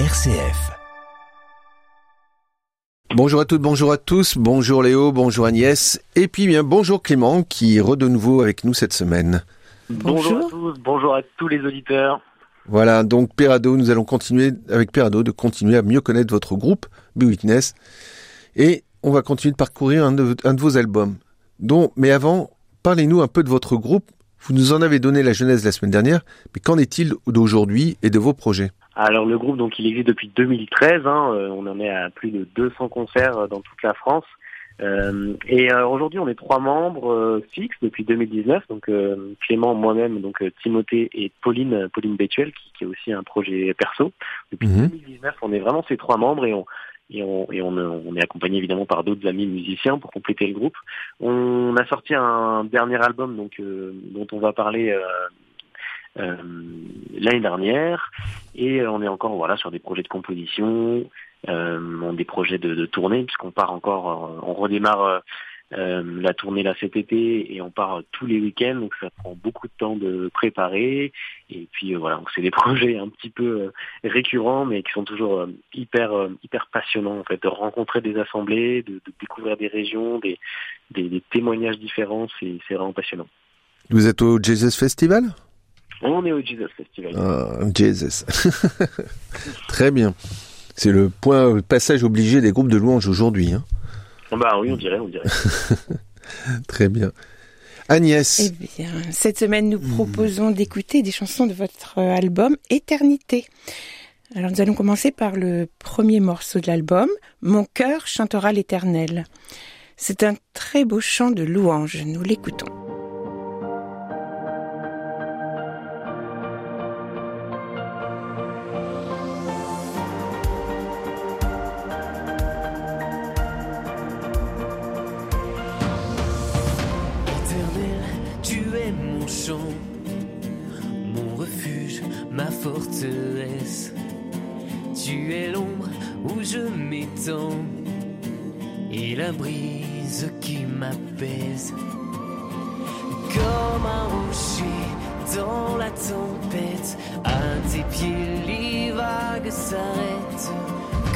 RCF. Bonjour à toutes, bonjour à tous, bonjour Léo, bonjour Agnès, et puis bien bonjour Clément qui est de nouveau avec nous cette semaine. Bonjour, à tous, bonjour à tous les auditeurs. Voilà, donc Perado, nous allons continuer avec Perado de continuer à mieux connaître votre groupe, Be Witness, et on va continuer de parcourir un de, un de vos albums. Donc, mais avant, parlez-nous un peu de votre groupe. Vous nous en avez donné la genèse la semaine dernière, mais qu'en est-il d'aujourd'hui et de vos projets? Alors le groupe, donc il existe depuis 2013. Hein, euh, on en est à plus de 200 concerts euh, dans toute la France. Euh, et euh, aujourd'hui, on est trois membres fixes depuis 2019. Donc Clément, moi-même, donc Timothée et Pauline, Pauline Bétuel, qui, qui, est aussi un projet perso. Depuis 2019, mhm. on est vraiment ces trois membres et on et on, et on, on est accompagné évidemment par d'autres amis musiciens pour compléter le groupe. On a sorti un dernier album donc dont on va parler euh, l'année dernière. Et on est encore voilà sur des projets de composition, euh, des projets de, tournée puisqu'on part encore, euh, on redémarre euh, la tournée là cet été et on part tous les week-ends. Donc ça prend beaucoup de temps de préparer. Et puis voilà donc c'est des projets un petit peu récurrents mais qui sont toujours hyper hyper passionnants en fait de rencontrer des assemblées de, découvrir des régions des, des, des témoignages différents. C'est vraiment passionnant. Vous êtes au Jesus Festival? On est au Jesus Festival. Ah, Jesus. Très bien. C'est le point passage obligé des groupes de louanges aujourd'hui. Hein. Bah oui, on dirait, on dirait. Très bien. Agnès. Eh bien, cette semaine, nous proposons d'écouter des chansons de votre album Éternité. Alors, nous allons commencer par le premier morceau de l'album, Mon cœur chantera l'éternel. C'est un très beau chant de louange. Nous l'écoutons. Et la brise qui m'apaise. Comme un rocher dans la tempête, à tes pieds les vagues s'arrêtent.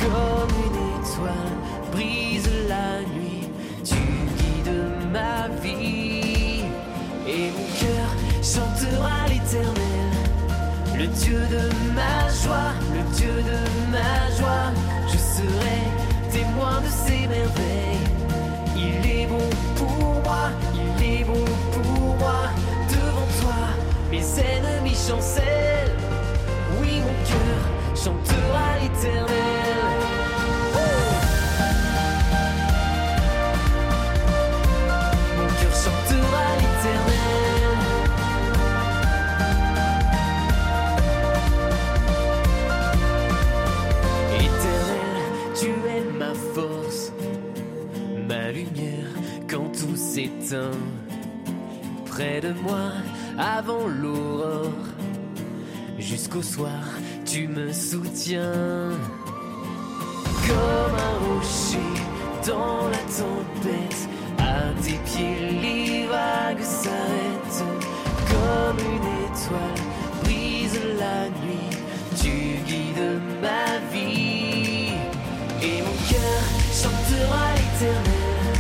Comme une étoile brise la nuit, tu guides ma vie et mon cœur chantera l'éternel, le Dieu de ma joie, le Dieu de ma joie. Je serai Il est bon pour moi, il est bon pour moi. Devant toi, mes ennemis chancellent. Oui, mon cœur chantera l'éternel. Moi avant l'aurore, jusqu'au soir, tu me soutiens. Comme un rocher dans la tempête, à tes pieds les vagues s'arrêtent. Comme une étoile brise la nuit, tu guides ma vie. Et mon cœur chantera l'éternel,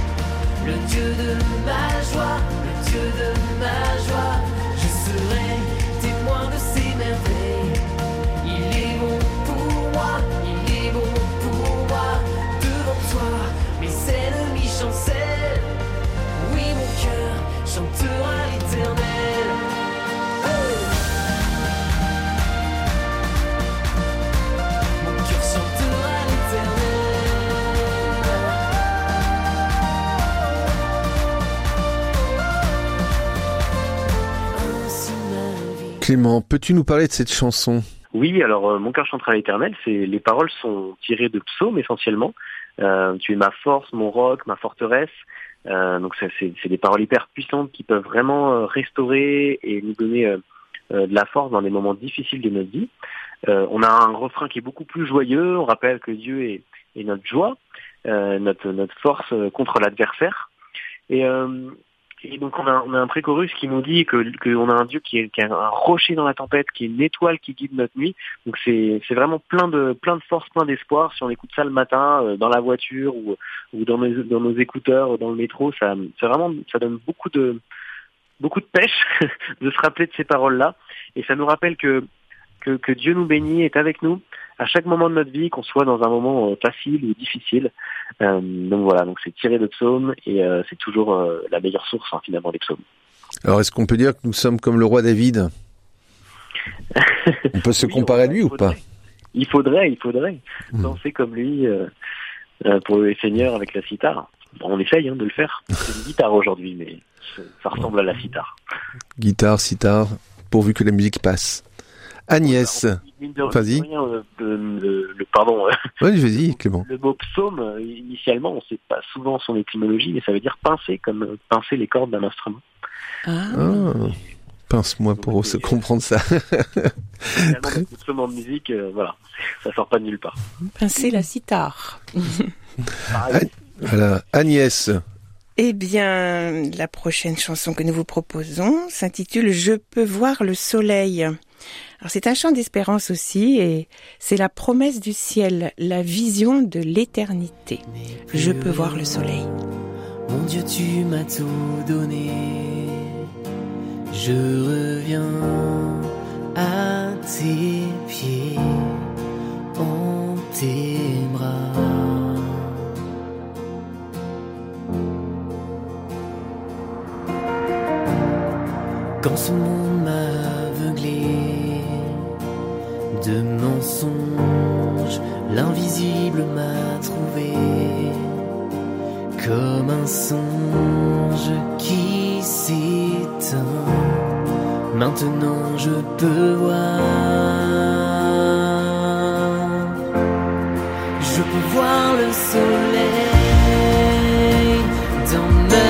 le Dieu de ma joie, le Dieu de Clément, peux-tu nous parler de cette chanson? Oui, alors euh, Mon cœur chantera l'éternel, c'est les paroles sont tirées de psaumes essentiellement. Euh, tu es ma force, mon roc, ma forteresse. Euh, donc ça, c'est des paroles hyper puissantes qui peuvent vraiment euh, restaurer et nous donner euh, euh, de la force dans des moments difficiles de notre vie. On a un refrain qui est beaucoup plus joyeux. On rappelle que Dieu est, est notre joie, notre notre force contre l'adversaire. Et euh, Et donc on a, on a un précorus qui nous dit que qu'on a un Dieu qui est, qui est un rocher dans la tempête, qui est une étoile qui guide notre nuit. Donc c'est c'est vraiment plein de plein de force, plein d'espoir. Si on écoute ça le matin euh, dans la voiture ou ou dans nos dans nos écouteurs dans le métro, ça c'est vraiment ça donne beaucoup de beaucoup de pêche de se rappeler de ces paroles là. Et ça nous rappelle que que, que Dieu nous bénit, est avec nous à chaque moment de notre vie, qu'on soit dans un moment euh, facile ou difficile. Euh, donc voilà, donc c'est tiré de psaumes et euh, c'est toujours la meilleure source hein, finalement des psaumes. Alors, est-ce qu'on peut dire que nous sommes comme le roi David? On peut se Oui, comparer à lui ou pas? Il faudrait, il faudrait Hmm. danser comme lui euh, pour le Seigneur avec la sitar. On essaye hein, de le faire. C'est une guitare aujourd'hui, mais ça- ça ressemble à la sitar. Guitare, sitar, pourvu que la musique passe. Agnès. De- Vas-y. de euh, le, pardon, euh, Oui, vas-y, Clément. le mot psaume, euh, initialement, on ne sait pas souvent son étymologie, mais ça veut dire pincer, comme euh, pincer les cordes d'un instrument. Ah. Ah, pince-moi pour se comprendre ça. Psaume en musique, euh, voilà, ça sort pas de nulle part. Pincer la cithare. Pareil. Voilà. Agnès. Eh bien, la prochaine chanson que nous vous proposons s'intitule Je peux voir le soleil. Alors c'est un chant d'espérance aussi et c'est la promesse du ciel, la vision de l'éternité. Je peux voir le soleil. Mon Dieu, tu m'as tout donné. Je reviens à tes pieds, en tes bras. Quand ce monde m'a de mensonges, l'invisible m'a trouvé comme un songe qui s'éteint. Maintenant je peux voir. Je peux voir le soleil dans ma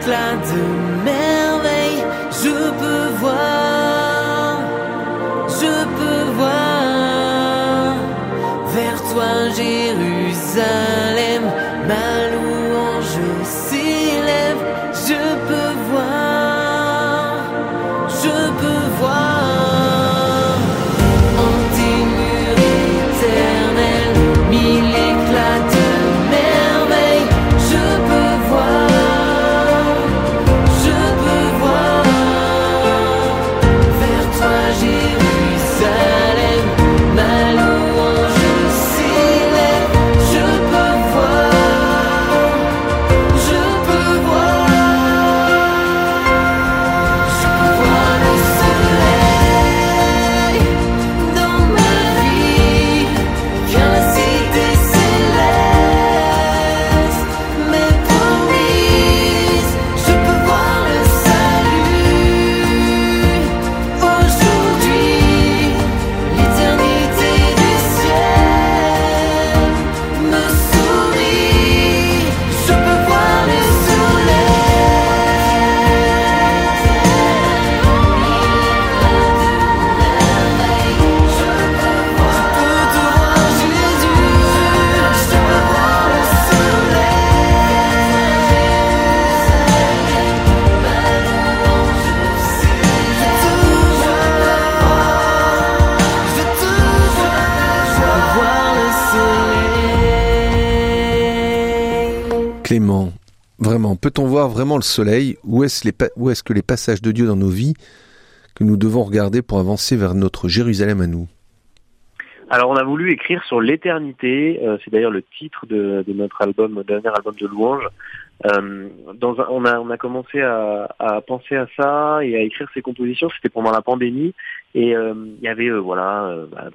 éclats de merveille, je peux voir, je peux voir. Vers toi Jérusalem, peut-on voir vraiment le soleil? Où est-ce est que les passages de Dieu dans nos vies que nous devons regarder pour avancer vers notre Jérusalem à nous? Alors on a voulu écrire sur l'éternité, euh, c'est d'ailleurs le titre de, notre album, dernier album de louanges. Euh, dans on, a, on a commencé à, à, penser à ça et à écrire ces compositions, c'était pendant la pandémie et euh, il y avait voilà bah,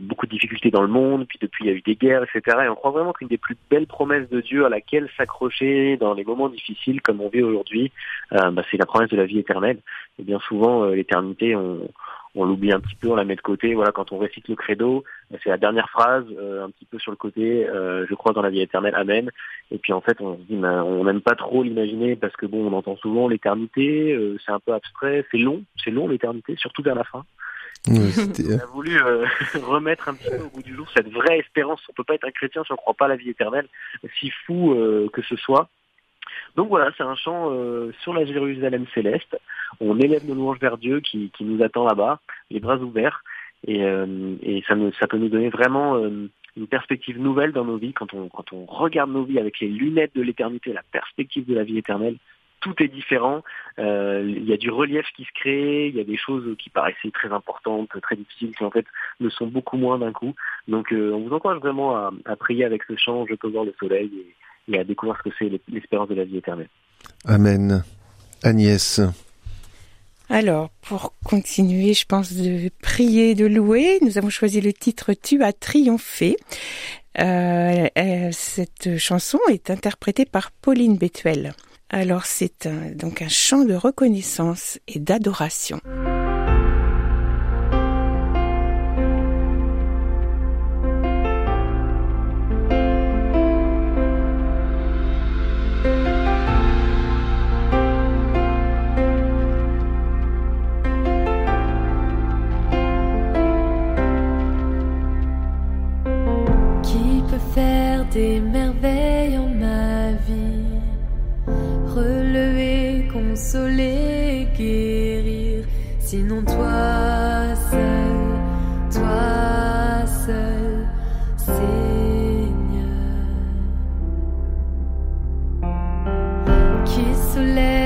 beaucoup de difficultés dans le monde, puis depuis il y a eu des guerres, etc. Et on croit vraiment qu'une des plus belles promesses de Dieu à laquelle s'accrocher dans les moments difficiles comme on vit aujourd'hui, bah, c'est la promesse de la vie éternelle. Et bien souvent l'éternité, on on l'oublie un petit peu, on la met de côté. Voilà, quand on récite le credo, c'est la dernière phrase, euh, un petit peu sur le côté. Euh, je crois dans la vie éternelle, amen. Et puis en fait, on se dit, ben, on n'aime pas trop l'imaginer parce que bon, on entend souvent l'éternité, euh, c'est un peu abstrait, c'est long, c'est long l'éternité, surtout vers la fin. on a voulu remettre un petit peu au bout du jour cette vraie espérance. On peut pas être un chrétien si on ne croit pas à la vie éternelle, si fou que ce soit. Donc voilà, c'est un chant euh, sur la Jérusalem céleste. On élève nos louanges vers Dieu qui, qui nous attend là-bas, les bras ouverts. Et, euh, et ça, nous, ça peut nous donner vraiment euh, une perspective nouvelle dans nos vies. Quand on, quand on regarde nos vies avec les lunettes de l'éternité, la perspective de la vie éternelle, tout est différent. il y a du relief qui se crée, il y a des choses qui paraissaient très importantes, très difficiles, qui en fait ne sont beaucoup moins d'un coup. Donc on vous encourage vraiment à, à, prier avec ce chant, Je peux voir le soleil, et à découvrir ce que c'est l'espérance de la vie éternelle. Amen. Agnès. Alors, pour continuer, je pense, de prier, de louer, nous avons choisi le titre Tu as triomphé. Euh, euh, cette chanson est interprétée par Pauline Bétuel. Alors, c'est donc un chant de reconnaissance et d'adoration.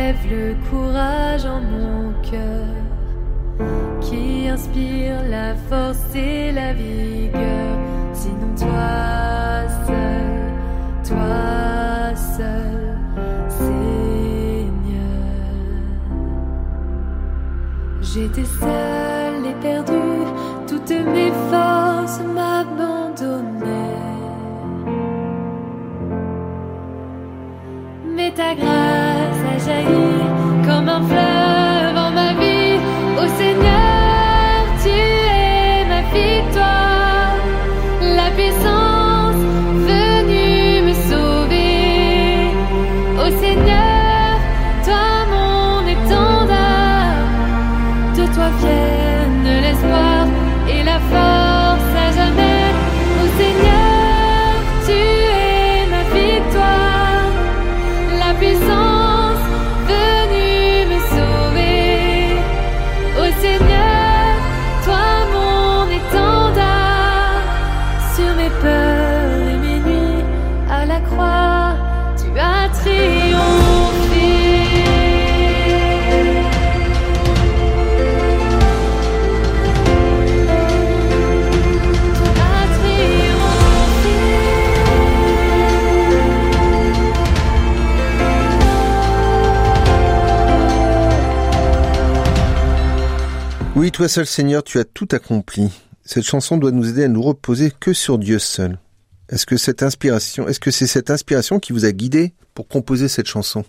Soulève le courage en mon cœur. Qui inspire la force et la vigueur. Sinon toi toi seul, Seigneur. J'étais seule et perdue, toutes mes forces m'abandonnaient. Mais ta grâce a toi seul Seigneur, tu as tout accompli. Cette chanson doit nous aider à nous reposer que sur Dieu seul. Est-ce que cette inspiration, est-ce que c'est cette inspiration qui vous a guidé pour composer cette chanson?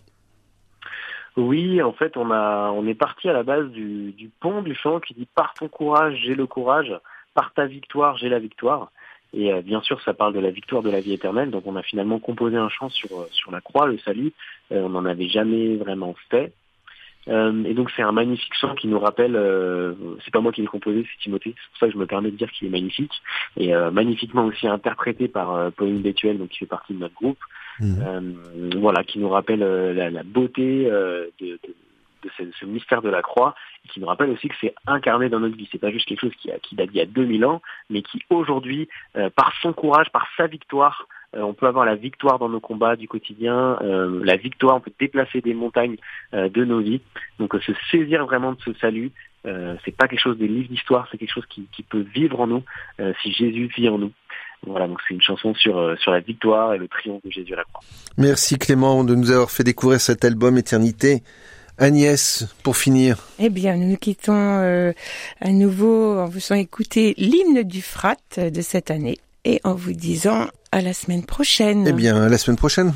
Oui, en fait, on a, on est parti à la base du, pont du chant qui dit par ton courage, j'ai le courage, par ta victoire, j'ai la victoire. Et euh, bien sûr, ça parle de la victoire de la vie éternelle. Donc, on a finalement composé un chant sur sur la croix, le salut. Euh, on n'en avait jamais vraiment fait. Euh, et donc c'est un magnifique chant qui nous rappelle, euh, c'est pas moi qui l'ai composé, c'est Timothée, c'est pour ça que je me permets de dire qu'il est magnifique, et euh, magnifiquement aussi interprété par Pauline Bétuel, donc qui fait partie de notre groupe, mmh. voilà, qui nous rappelle la, beauté de, de, de ce, ce, mystère de la croix, et qui nous rappelle aussi que c'est incarné dans notre vie, c'est pas juste quelque chose qui, a, qui date d'il y a 2000 ans, mais qui aujourd'hui, par son courage, par sa victoire, on peut avoir la victoire dans nos combats du quotidien, la victoire, on peut déplacer des montagnes de nos vies. Donc se saisir vraiment de ce salut, c'est pas quelque chose des livres d'histoire, c'est quelque chose qui, qui, peut vivre en nous si Jésus vit en nous. Voilà, donc c'est une chanson sur, sur la victoire et le triomphe de Jésus à la croix. Merci Clément de nous avoir fait découvrir cet album Éternité. Agnès, pour finir. Eh bien, nous nous quittons euh, à nouveau en vous faisant écouter l'hymne du Frat de cette année et en vous disant à la semaine prochaine. Eh bien, à la semaine prochaine.